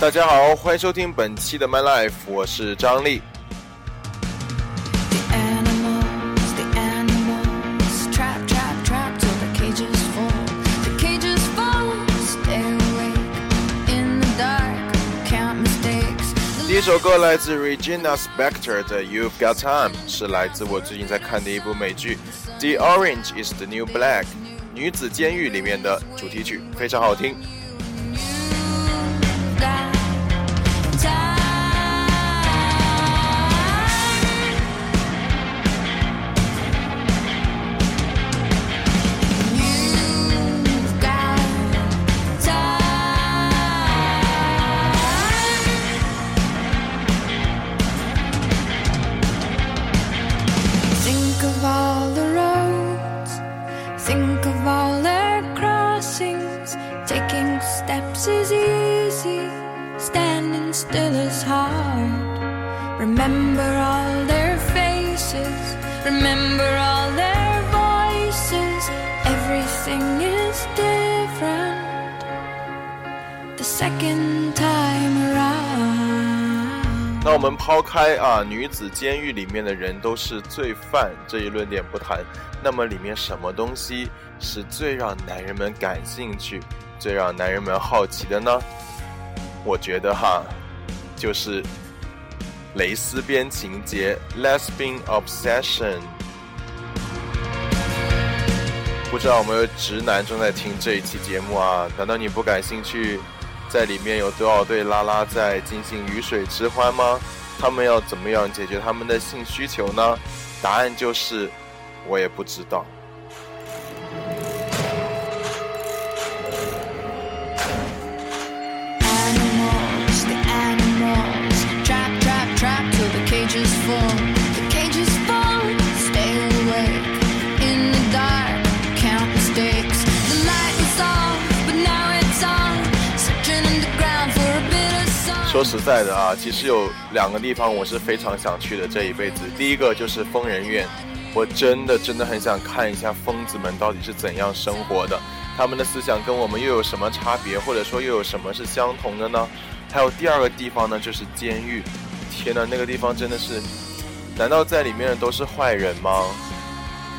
大家好，欢迎收听本期的 My Life，我是张力。第一首歌来自 Regina Spektor 的 You've Got Time，是来自我最近在看的一部美剧《The Orange Is the New Black》女子监狱里面的主题曲，非常好听。This is easy standing still as hard. remember all their faces remember all their voices everything is different the second time around 那我们抛开啊女子监狱里面的人都是罪犯这一论点不谈，那么里面什么东西是最让男人们感兴趣？最让男人们好奇的呢？我觉得哈，就是蕾丝边情节 （lesbian obsession）。不知道有没有直男正在听这一期节目啊？难道你不感兴趣？在里面有多少对拉拉在进行鱼水之欢吗？他们要怎么样解决他们的性需求呢？答案就是，我也不知道。说实在的啊，其实有两个地方我是非常想去的这一辈子。第一个就是疯人院，我真的真的很想看一下疯子们到底是怎样生活的，他们的思想跟我们又有什么差别，或者说又有什么是相同的呢？还有第二个地方呢，就是监狱。天呐，那个地方真的是，难道在里面的都是坏人吗？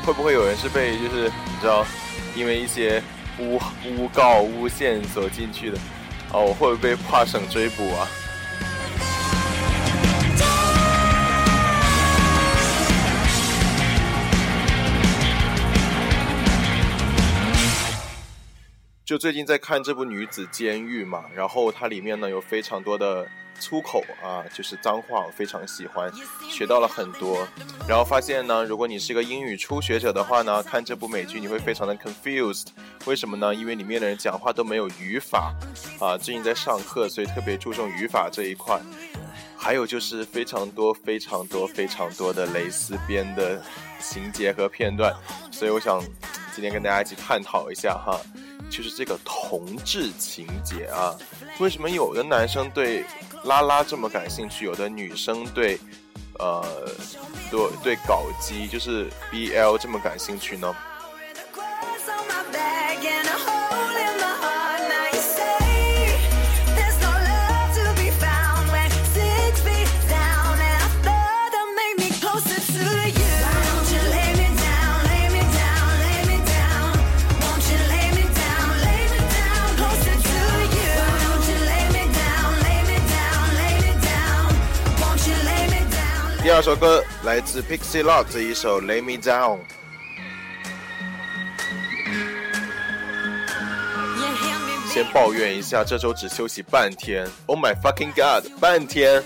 会不会有人是被就是你知道，因为一些诬诬告诬陷所进去的？哦，我会不会被跨省追捕啊？就最近在看这部《女子监狱》嘛，然后它里面呢有非常多的粗口啊，就是脏话，我非常喜欢，学到了很多。然后发现呢，如果你是一个英语初学者的话呢，看这部美剧你会非常的 confused。为什么呢？因为里面的人讲话都没有语法啊。最近在上课，所以特别注重语法这一块。还有就是非常多、非常多、非常多的蕾丝边的情节和片段，所以我想今天跟大家一起探讨一下哈。就是这个同志情节啊，为什么有的男生对拉拉这么感兴趣，有的女生对，呃，对对搞基就是 BL 这么感兴趣呢？第二首歌来自 Pixie Lott 这一首《Lay Me Down》。先抱怨一下，这周只休息半天。Oh my fucking god，半天！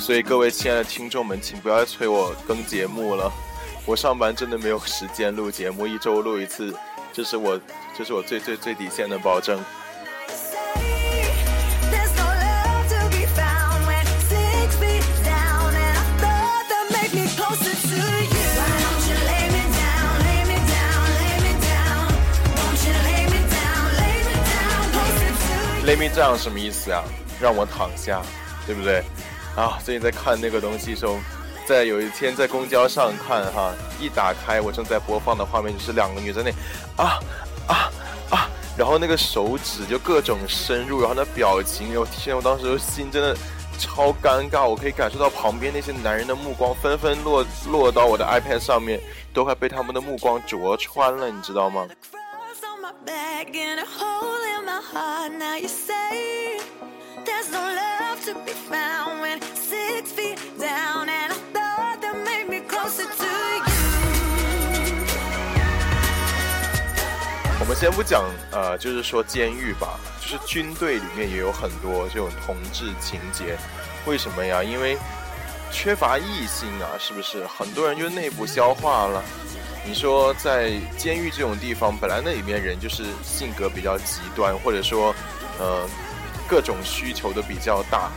所以各位亲爱的听众们，请不要催我更节目了。我上班真的没有时间录节目，一周录一次。这是我，这是我最最最底线的保证。Lay me down 什么意思啊？让我躺下，对不对？啊，最近在看那个东西时候，在有一天在公交上看哈，一打开我正在播放的画面就是两个女在那啊啊啊，然后那个手指就各种深入，然后那表情，我天，我当时心真的超尴尬，我可以感受到旁边那些男人的目光纷纷落落到我的 iPad 上面，都快被他们的目光灼穿了，你知道吗？我们先不讲，呃，就是说监狱吧，就是军队里面也有很多这种同志情节。为什么呀？因为缺乏异性啊，是不是？很多人就内部消化了。你说在监狱这种地方，本来那里面人就是性格比较极端，或者说，呃，各种需求都比较大，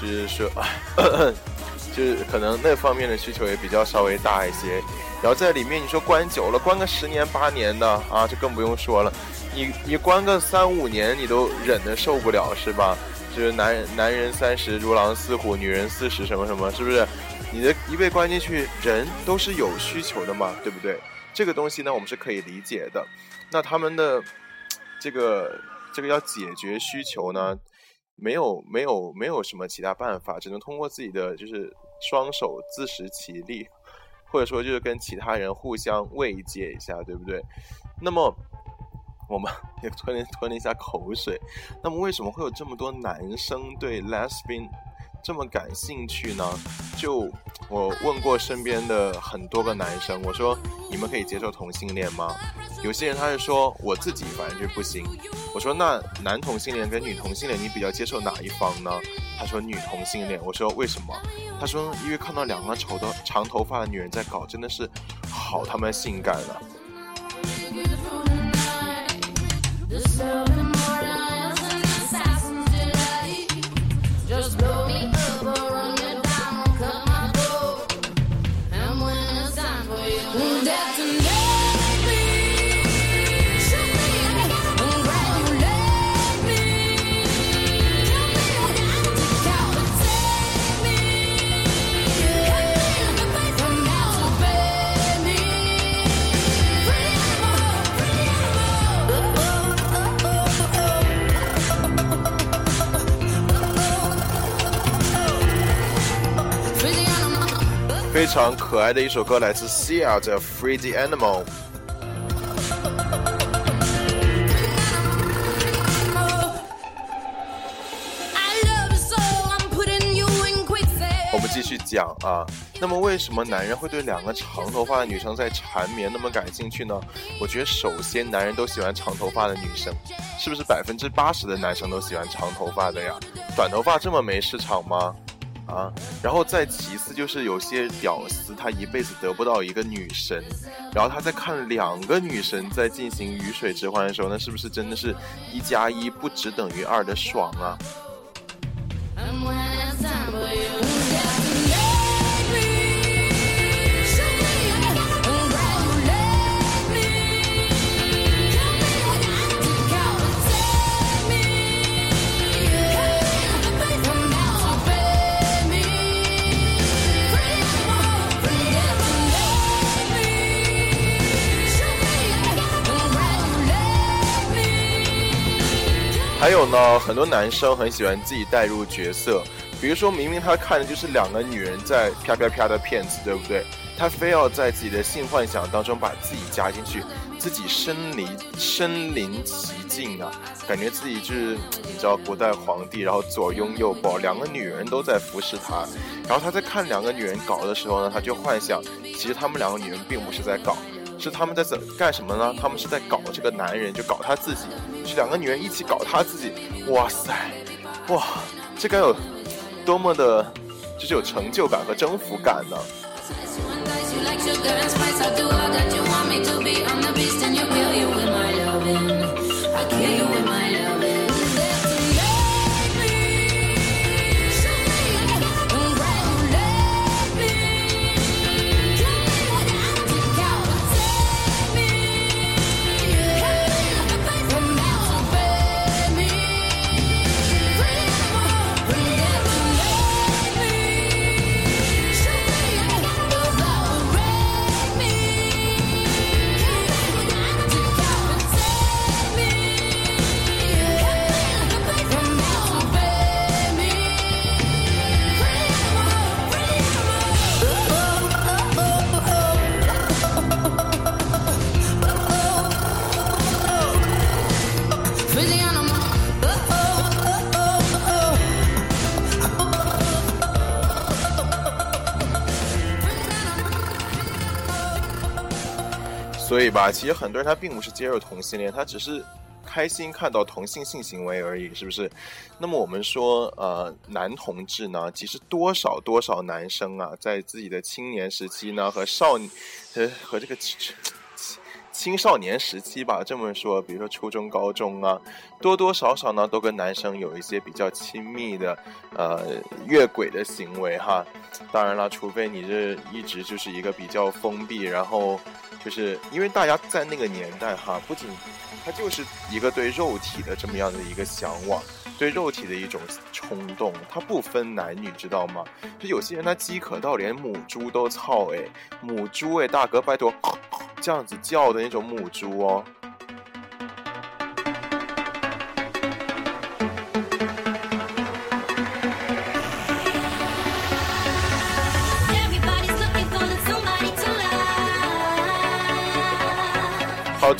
就是说，就是可能那方面的需求也比较稍微大一些。然后在里面，你说关久了，关个十年八年的啊，这更不用说了。你你关个三五年，你都忍得受不了是吧？就是男人男人三十如狼似虎，女人四十什么什么，是不是？你的一被关进去，人都是有需求的嘛，对不对？这个东西呢，我们是可以理解的。那他们的 这个这个要解决需求呢，没有没有没有什么其他办法，只能通过自己的就是双手自食其力。或者说就是跟其他人互相慰藉一下，对不对？那么我们 也吞了吞了一下口水。那么为什么会有这么多男生对 lesbian 这么感兴趣呢？就我问过身边的很多个男生，我说你们可以接受同性恋吗？有些人他是说我自己反正就不行。我说那男同性恋跟女同性恋你比较接受哪一方呢？他说女同性恋。我说为什么？他说：“因为看到两个丑的长头发的女人在搞，真的是好他妈性感啊！”常可爱的一首歌，来自 Sia 的《Free the Animal》。我们继续讲啊，那么为什么男人会对两个长头发的女生在缠绵那么感兴趣呢？我觉得首先男人都喜欢长头发的女生，是不是百分之八十的男生都喜欢长头发的呀？短头发这么没市场吗？啊，然后再其次就是有些屌丝，他一辈子得不到一个女神，然后他在看两个女神在进行鱼水之欢的时候，那是不是真的是一加一不只等于二的爽啊？还有呢，很多男生很喜欢自己带入角色，比如说明明他看的就是两个女人在啪啪啪的骗子，对不对？他非要在自己的性幻想当中把自己加进去，自己身临身临其境啊，感觉自己就是你知道古代皇帝，然后左拥右抱，两个女人都在服侍他，然后他在看两个女人搞的时候呢，他就幻想，其实他们两个女人并不是在搞。是他们在怎干什么呢？他们是在搞这个男人，就搞他自己，是两个女人一起搞他自己。哇塞，哇，这该有多么的，就是有成就感和征服感呢？I kill you with my love. 吧，其实很多人他并不是接受同性恋，他只是开心看到同性性行为而已，是不是？那么我们说，呃，男同志呢，其实多少多少男生啊，在自己的青年时期呢，和少，呃，和这个。青少年时期吧，这么说，比如说初中、高中啊，多多少少呢，都跟男生有一些比较亲密的，呃，越轨的行为哈。当然了，除非你这一直就是一个比较封闭，然后就是因为大家在那个年代哈，不仅他就是一个对肉体的这么样的一个向往，对肉体的一种冲动，它不分男女，知道吗？就有些人他饥渴到连母猪都操哎，母猪哎，大哥拜托。这样子叫的那种母猪哦。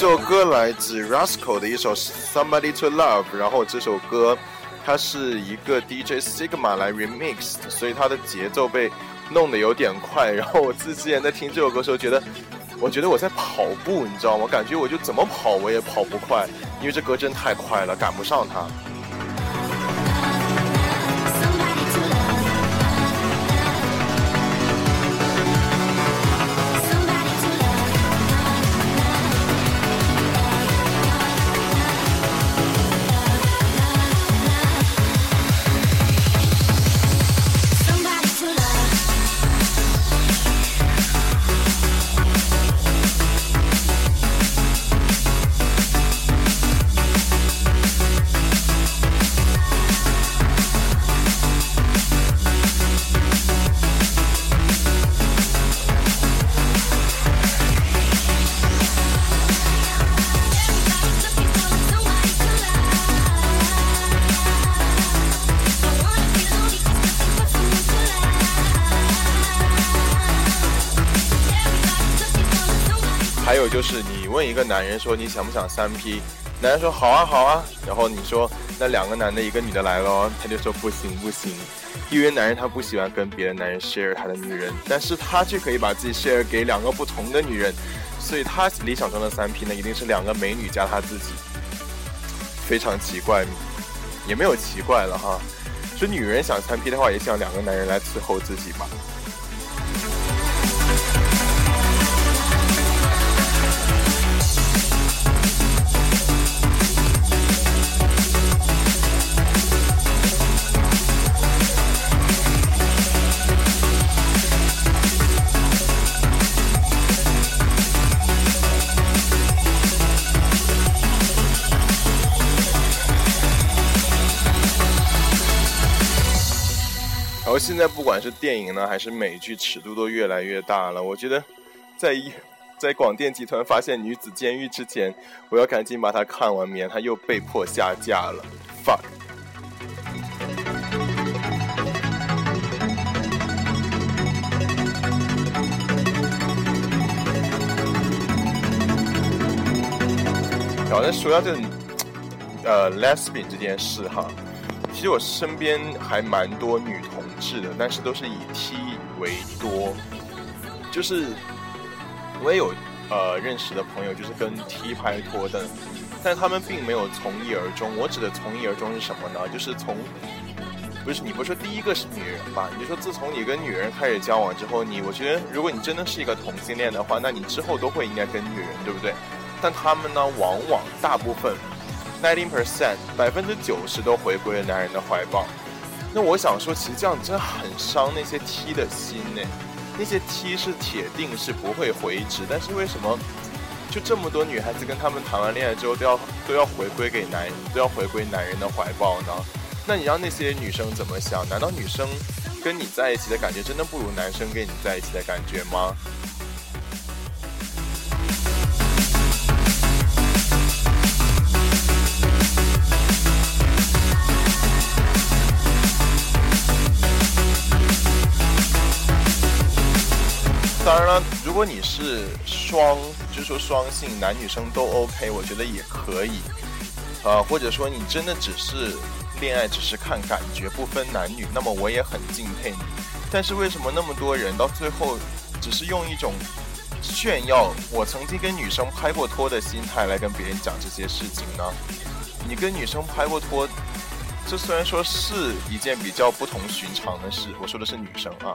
这首歌来自 Rascal 的一首 Somebody to Love，然后这首歌它是一个 DJ Sigma 来 remix 的，所以它的节奏被弄得有点快。然后我自之前在听这首歌的时候觉得。我觉得我在跑步，你知道吗？感觉我就怎么跑我也跑不快，因为这歌真太快了，赶不上它。就是你问一个男人说你想不想三 P，男人说好啊好啊，然后你说那两个男的一个女的来了，他就说不行不行，因为男人他不喜欢跟别的男人 share 他的女人，但是他却可以把自己 share 给两个不同的女人，所以他理想中的三 P 呢一定是两个美女加他自己，非常奇怪，也没有奇怪了哈，说女人想三 P 的话也想两个男人来伺候自己吧。我现在不管是电影呢，还是美剧，尺度都越来越大了。我觉得，在一在广电集团发现女子监狱之前，我要赶紧把它看完，免它又被迫下架了。fuck。好，那说到这，呃，lesbian 这件事哈，其实我身边还蛮多女同。是的，但是都是以 T 为多，就是我也有呃认识的朋友，就是跟 T 拍拖的，但他们并没有从一而终。我指的从一而终是什么呢？就是从不是你不是说第一个是女人吧？你就说自从你跟女人开始交往之后，你我觉得如果你真的是一个同性恋的话，那你之后都会应该跟女人，对不对？但他们呢，往往大部分 nineteen percent 百分之九十都回归了男人的怀抱。那我想说，其实这样真的很伤那些 T 的心呢。那些 T 是铁定是不会回职，但是为什么就这么多女孩子跟他们谈完恋爱之后都要都要回归给男都要回归男人的怀抱呢？那你让那些女生怎么想？难道女生跟你在一起的感觉真的不如男生跟你在一起的感觉吗？当然了，如果你是双，就是说双性，男女生都 OK，我觉得也可以。啊，或者说你真的只是恋爱，只是看感觉，不分男女，那么我也很敬佩你。但是为什么那么多人到最后，只是用一种炫耀我曾经跟女生拍过拖的心态来跟别人讲这些事情呢？你跟女生拍过拖，这虽然说是一件比较不同寻常的事，我说的是女生啊，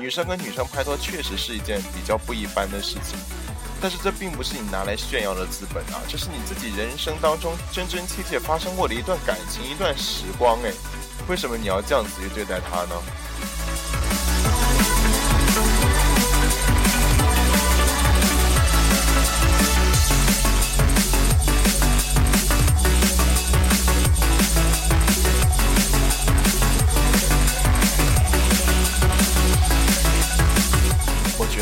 女生跟女生拍拖确实是一件比较不一般的事情。但是这并不是你拿来炫耀的资本啊，这是你自己人生当中真真切切发生过的一段感情，一段时光哎，为什么你要这样子去对待他呢？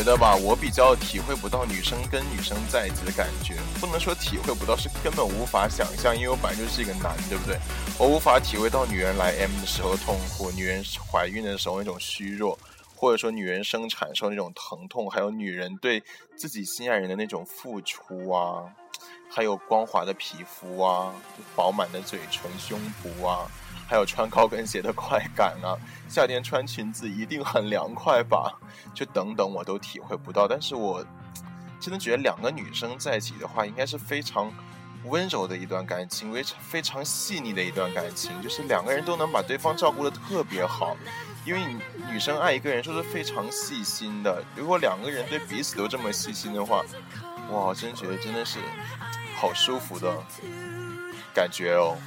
得吧，我比较体会不到女生跟女生在一起的感觉，不能说体会不到，是根本无法想象，因为我本来就是一个男，对不对？我无法体会到女人来 M 的时候痛苦，女人怀孕的时候那种虚弱，或者说女人生产时候那种疼痛，还有女人对自己心爱人的那种付出啊，还有光滑的皮肤啊，饱满的嘴唇、胸部啊。还有穿高跟鞋的快感啊，夏天穿裙子一定很凉快吧？就等等，我都体会不到。但是我真的觉得两个女生在一起的话，应该是非常温柔的一段感情，非常非常细腻的一段感情，就是两个人都能把对方照顾的特别好。因为女生爱一个人说是非常细心的，如果两个人对彼此都这么细心的话，哇，真觉得真的是好舒服的感觉哦。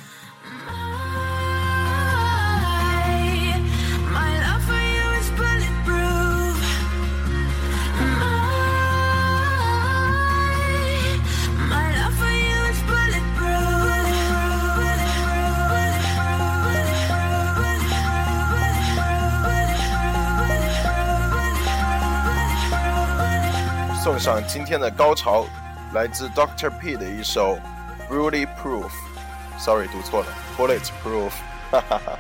送上今天的高潮，来自 Doctor P 的一首《Bullet Proof》，Sorry 读错了，Bullet Proof，哈哈哈。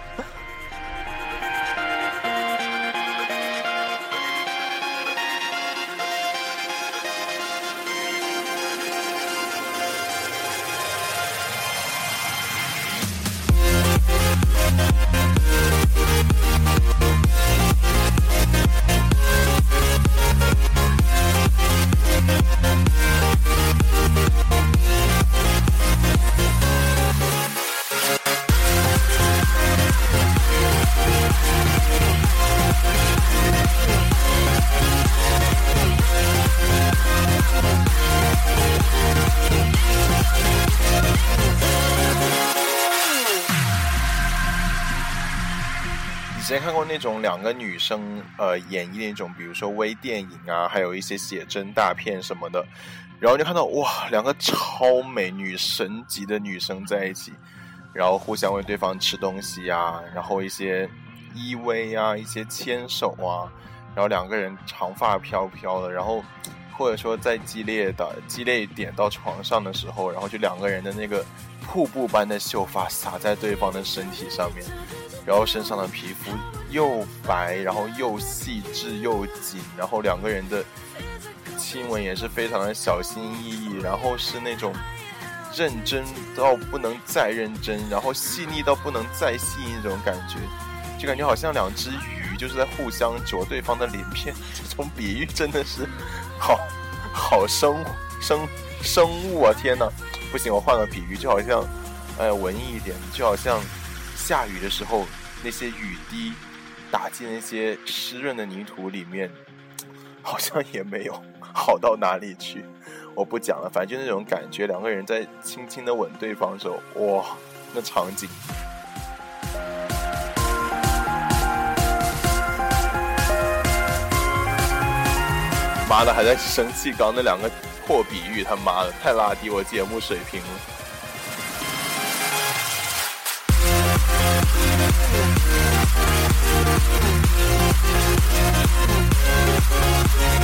看过那种两个女生呃演绎那种，比如说微电影啊，还有一些写真大片什么的，然后就看到哇，两个超美女神级的女生在一起，然后互相为对方吃东西啊，然后一些依偎啊，一些牵手啊，然后两个人长发飘飘的，然后或者说在激烈的激烈一点到床上的时候，然后就两个人的那个瀑布般的秀发洒在对方的身体上面。然后身上的皮肤又白，然后又细致又紧，然后两个人的亲吻也是非常的小心翼翼，然后是那种认真到不能再认真，然后细腻到不能再细腻那种感觉，就感觉好像两只鱼就是在互相啄对方的鳞片。这种比喻真的是好好生生生物啊！天哪，不行，我换个比喻，就好像哎文艺一点，就好像。下雨的时候，那些雨滴打进那些湿润的泥土里面，好像也没有好到哪里去。我不讲了，反正就那种感觉，两个人在轻轻的吻对方的时候，哇，那场景！妈的，还在生气，刚那两个破比喻，他妈的太拉低我节目水平了。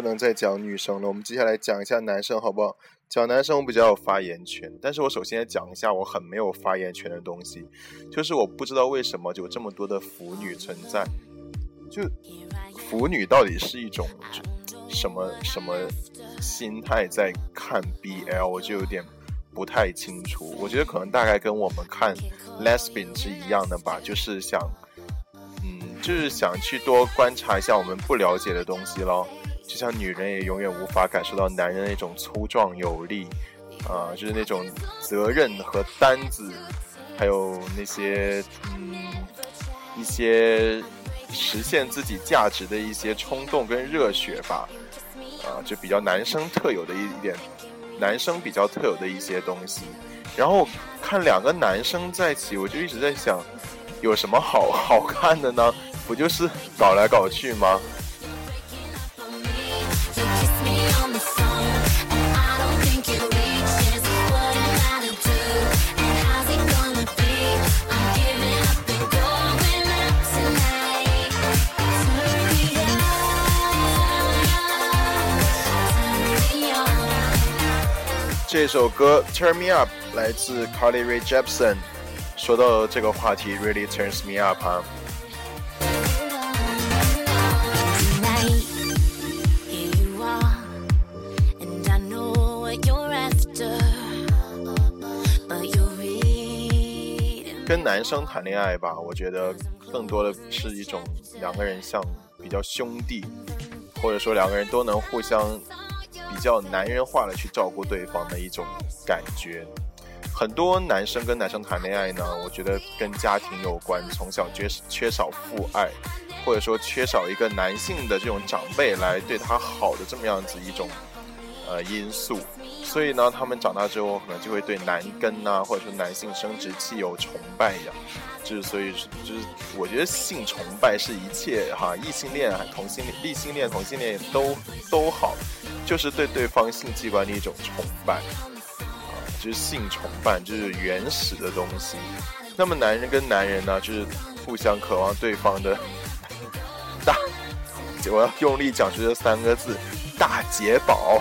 不能再讲女生了，我们接下来讲一下男生，好不好？讲男生我比较有发言权，但是我首先讲一下我很没有发言权的东西，就是我不知道为什么有这么多的腐女存在，就腐女到底是一种什么什么心态在看 BL，我就有点不太清楚。我觉得可能大概跟我们看 Lesbian 是一样的吧，就是想，嗯，就是想去多观察一下我们不了解的东西咯。就像女人也永远无法感受到男人那种粗壮有力，啊，就是那种责任和担子，还有那些嗯一些实现自己价值的一些冲动跟热血吧，啊，就比较男生特有的一点，男生比较特有的一些东西。然后看两个男生在一起，我就一直在想，有什么好好看的呢？不就是搞来搞去吗？这首歌《Turn Me Up》来自 Carly Rae Jepsen。说到这个话题，really turns me up 啊。跟男生谈恋爱吧，我觉得更多的是一种两个人像比较兄弟，或者说两个人都能互相。比较男人化的去照顾对方的一种感觉，很多男生跟男生谈恋爱呢，我觉得跟家庭有关，从小缺缺少父爱，或者说缺少一个男性的这种长辈来对他好的这么样子一种呃因素，所以呢，他们长大之后可能就会对男根呐，或者说男性生殖器有崇拜呀，就是所以就是我觉得性崇拜是一切哈，异性恋、同性恋、异性恋、同性恋都都好。就是对对方性器官的一种崇拜，啊，就是性崇拜，就是原始的东西。那么男人跟男人呢，就是互相渴望对方的大，我要用力讲出这三个字：大解宝。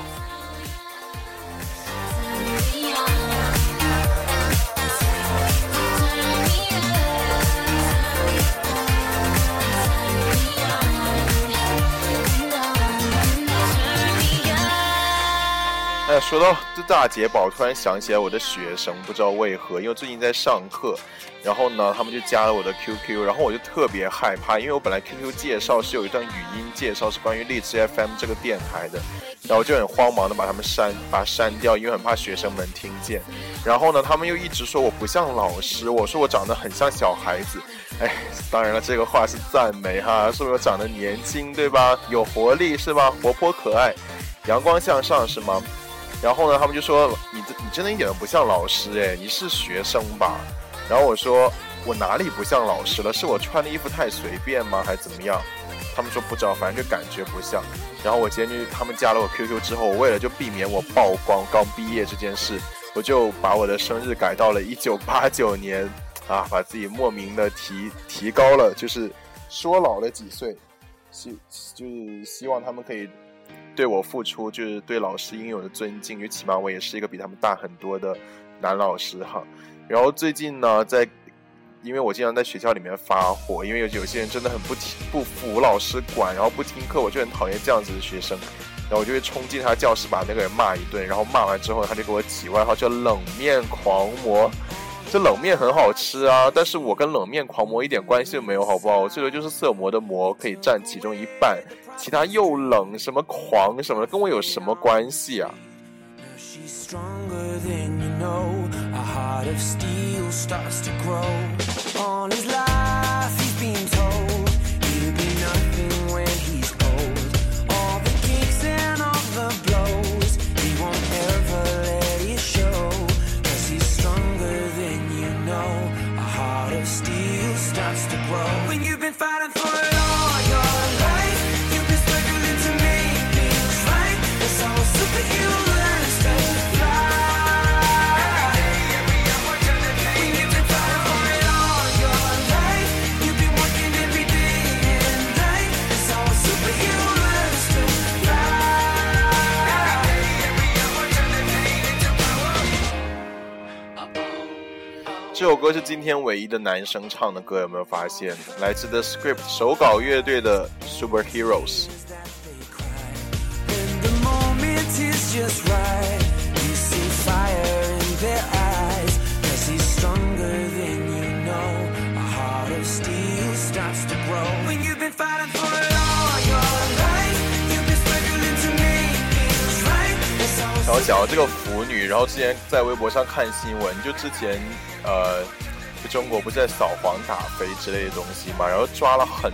说到这大解宝，突然想起来我的学生，不知道为何，因为最近在上课，然后呢，他们就加了我的 QQ，然后我就特别害怕，因为我本来 QQ 介绍是有一段语音介绍，是关于荔枝 FM 这个电台的，然后就很慌忙的把他们删，把删掉，因为很怕学生们听见。然后呢，他们又一直说我不像老师，我说我长得很像小孩子。哎，当然了，这个话是赞美哈，说我长得年轻，对吧？有活力是吧？活泼可爱，阳光向上是吗？然后呢，他们就说你你真的一点都不像老师哎，你是学生吧？然后我说我哪里不像老师了？是我穿的衣服太随便吗？还是怎么样？他们说不知道，反正就感觉不像。然后我今天就他们加了我 QQ 之后，我为了就避免我曝光刚毕业这件事，我就把我的生日改到了一九八九年啊，把自己莫名的提提高了，就是说老了几岁，希就是希望他们可以。对我付出就是对老师应有的尊敬，因为起码我也是一个比他们大很多的男老师哈。然后最近呢，在因为我经常在学校里面发火，因为有有些人真的很不听不服老师管，然后不听课，我就很讨厌这样子的学生。然后我就会冲进他教室把那个人骂一顿，然后骂完之后他就给我起外号叫冷面狂魔。这冷面很好吃啊，但是我跟冷面狂魔一点关系都没有，好不好？我最多就是色魔的魔可以占其中一半。其他又冷什么狂什么的跟我有什么关系啊？这首歌是今天唯一的男生唱的歌，有没有发现？来自 The Script 手稿乐队的 Superheroes。讲到这个腐女，然后之前在微博上看新闻，就之前呃，就中国不是在扫黄打非之类的东西嘛，然后抓了很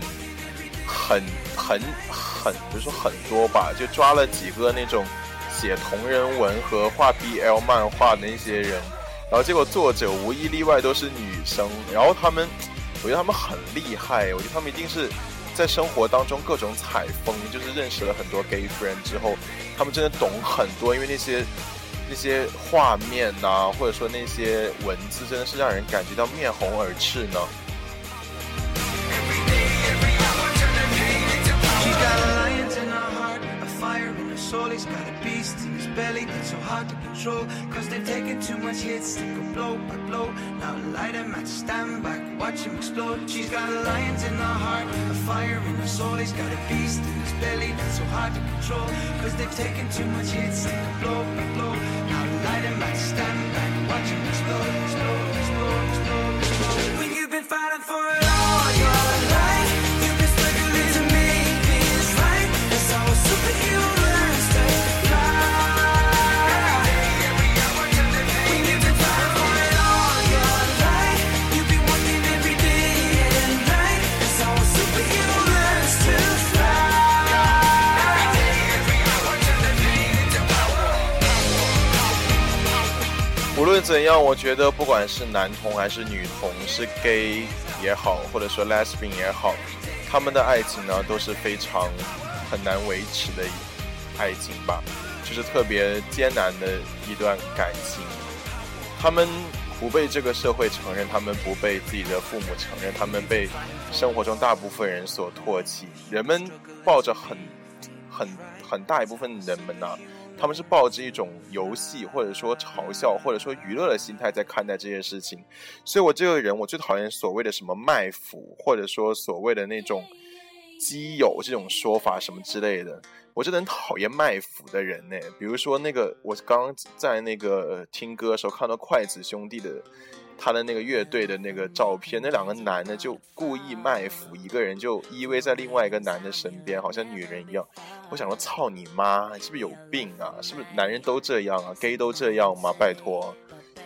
很很很，不是说很多吧，就抓了几个那种写同人文和画 BL 漫画的那些人，然后结果作者无一例外都是女生，然后他们，我觉得他们很厉害，我觉得他们一定是。在生活当中各种采风，就是认识了很多 gay friend 之后，他们真的懂很多，因为那些那些画面呐，或者说那些文字，真的是让人感觉到面红耳赤呢。Belly that's so hard to control. Cause they've taken too much hits to go blow by blow. Now light him at stand back, watch him explode. She's got a lions in her heart, a fire in her soul. He's got a beast in his belly that's so hard to control. Cause they've taken too much hits to go blow by blow. Now light him at stand back, watch him explode, explode, explode, explode, explode. When you've been fighting for it all 论怎样，我觉得不管是男同还是女同，是 gay 也好，或者说 lesbian 也好，他们的爱情呢都是非常很难维持的爱情吧。就是特别艰难的一段感情，他们不被这个社会承认，他们不被自己的父母承认，他们被生活中大部分人所唾弃。人们抱着很、很、很大一部分人们呢，他们是抱着一种游戏或者说嘲笑或者说娱乐的心态在看待这些事情。所以我这个人，我最讨厌所谓的什么卖腐，或者说所谓的那种基友这种说法什么之类的。我真的很讨厌卖腐的人呢。比如说那个，我刚在那个听歌的时候看到筷子兄弟的他的那个乐队的那个照片，那两个男的就故意卖腐，一个人就依偎在另外一个男的身边，好像女人一样。我想说，操你妈，你是不是有病啊？是不是男人都这样啊？gay 都这样吗？拜托，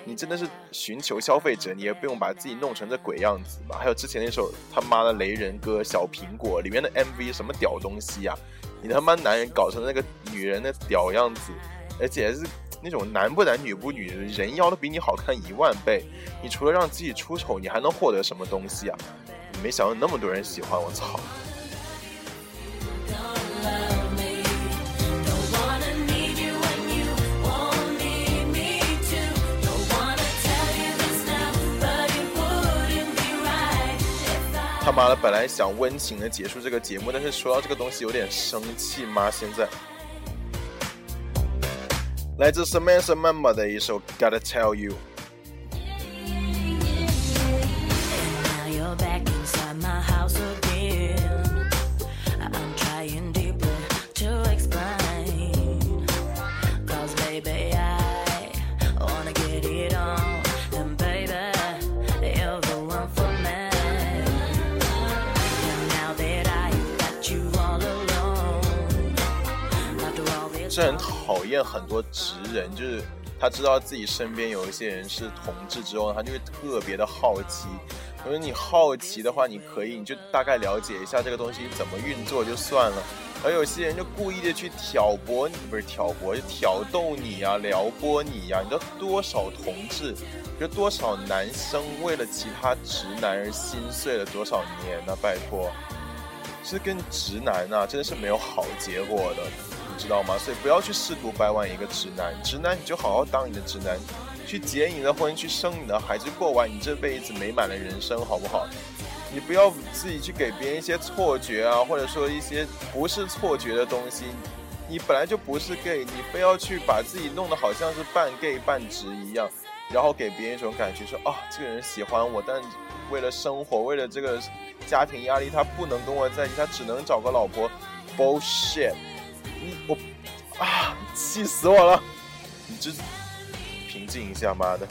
你真的是寻求消费者，你也不用把自己弄成这鬼样子吧？还有之前那首他妈的雷人歌《小苹果》里面的 MV，什么屌东西呀？你他妈男人搞成那个女人的屌样子，而且是那种男不男女不女人妖都比你好看一万倍。你除了让自己出丑，你还能获得什么东西啊？没想到那么多人喜欢，我操！他妈的，本来想温情的结束这个节目，但是说到这个东西有点生气吗？现在，来自 Samantha Mama 的一首《Gotta Tell You》。讨厌很多直人，就是他知道自己身边有一些人是同志之后，他就会特别的好奇。因为你好奇的话，你可以你就大概了解一下这个东西怎么运作就算了。而有些人就故意的去挑拨你，不是挑拨，就挑逗你呀，撩拨你呀。你知道多少同志，有多少男生为了其他直男而心碎了多少年呢？拜托，是跟直男啊，真的是没有好结果的。知道吗？所以不要去试图掰弯一个直男，直男你就好好当你的直男，去结你的婚，去生你的孩子，过完你这辈子美满的人生，好不好？你不要自己去给别人一些错觉啊，或者说一些不是错觉的东西。你本来就不是 gay，你非要去把自己弄得好像是半 gay 半直一样，然后给别人一种感觉说啊，这个人喜欢我，但为了生活，为了这个家庭压力，他不能跟我在一起，他只能找个老婆。bullshit！我啊，气死我了！你这平静一下，妈的！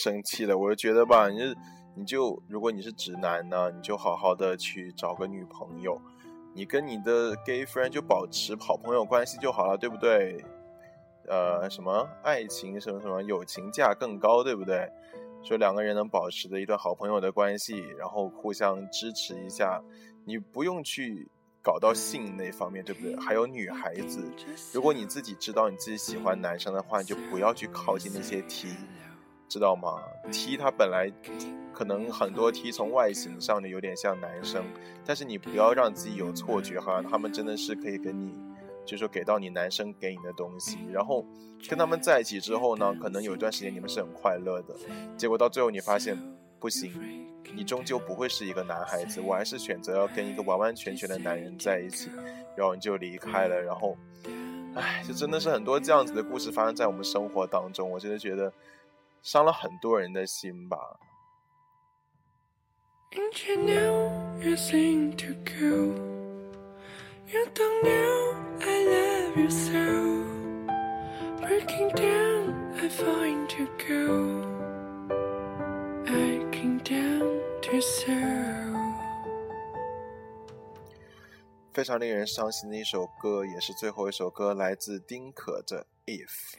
生气了，我就觉得吧，你就你就如果你是直男呢，你就好好的去找个女朋友，你跟你的 gay friend 就保持好朋友关系就好了，对不对？呃，什么爱情什么什么友情价更高，对不对？说两个人能保持的一段好朋友的关系，然后互相支持一下，你不用去搞到性那方面，对不对？还有女孩子，如果你自己知道你自己喜欢男生的话，你就不要去靠近那些 T。知道吗？T 他本来可能很多 T 从外形上就有点像男生，但是你不要让自己有错觉，好像他们真的是可以跟你，就是说给到你男生给你的东西。然后跟他们在一起之后呢，可能有一段时间你们是很快乐的，结果到最后你发现不行，你终究不会是一个男孩子，我还是选择要跟一个完完全全的男人在一起，然后你就离开了。然后，唉，就真的是很多这样子的故事发生在我们生活当中，我真的觉得。伤了很多人的心吧。非常令人伤心的一首歌，也是最后一首歌，来自丁可的《If》。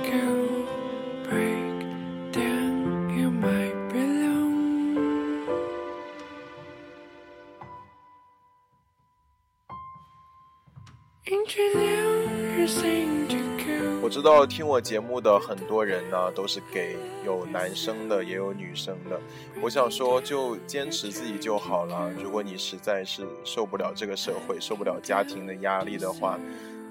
知道听我节目的很多人呢，都是给有男生的，也有女生的。我想说，就坚持自己就好了。如果你实在是受不了这个社会，受不了家庭的压力的话，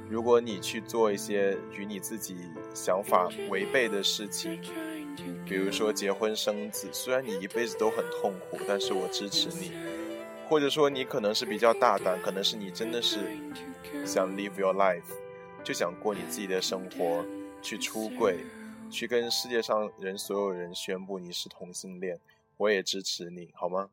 如果你去做一些与你自己想法违背的事情，比如说结婚生子，虽然你一辈子都很痛苦，但是我支持你。或者说你可能是比较大胆，可能是你真的是想 live your life。就想过你自己的生活，去出柜，去跟世界上人所有人宣布你是同性恋，我也支持你，好吗？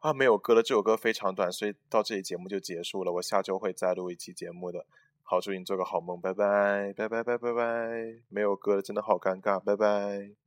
啊，没有歌了，这首歌非常短，所以到这里节目就结束了。我下周会再录一期节目的，好，祝你做个好梦，拜拜，拜拜拜拜拜，没有歌了，真的好尴尬，拜拜。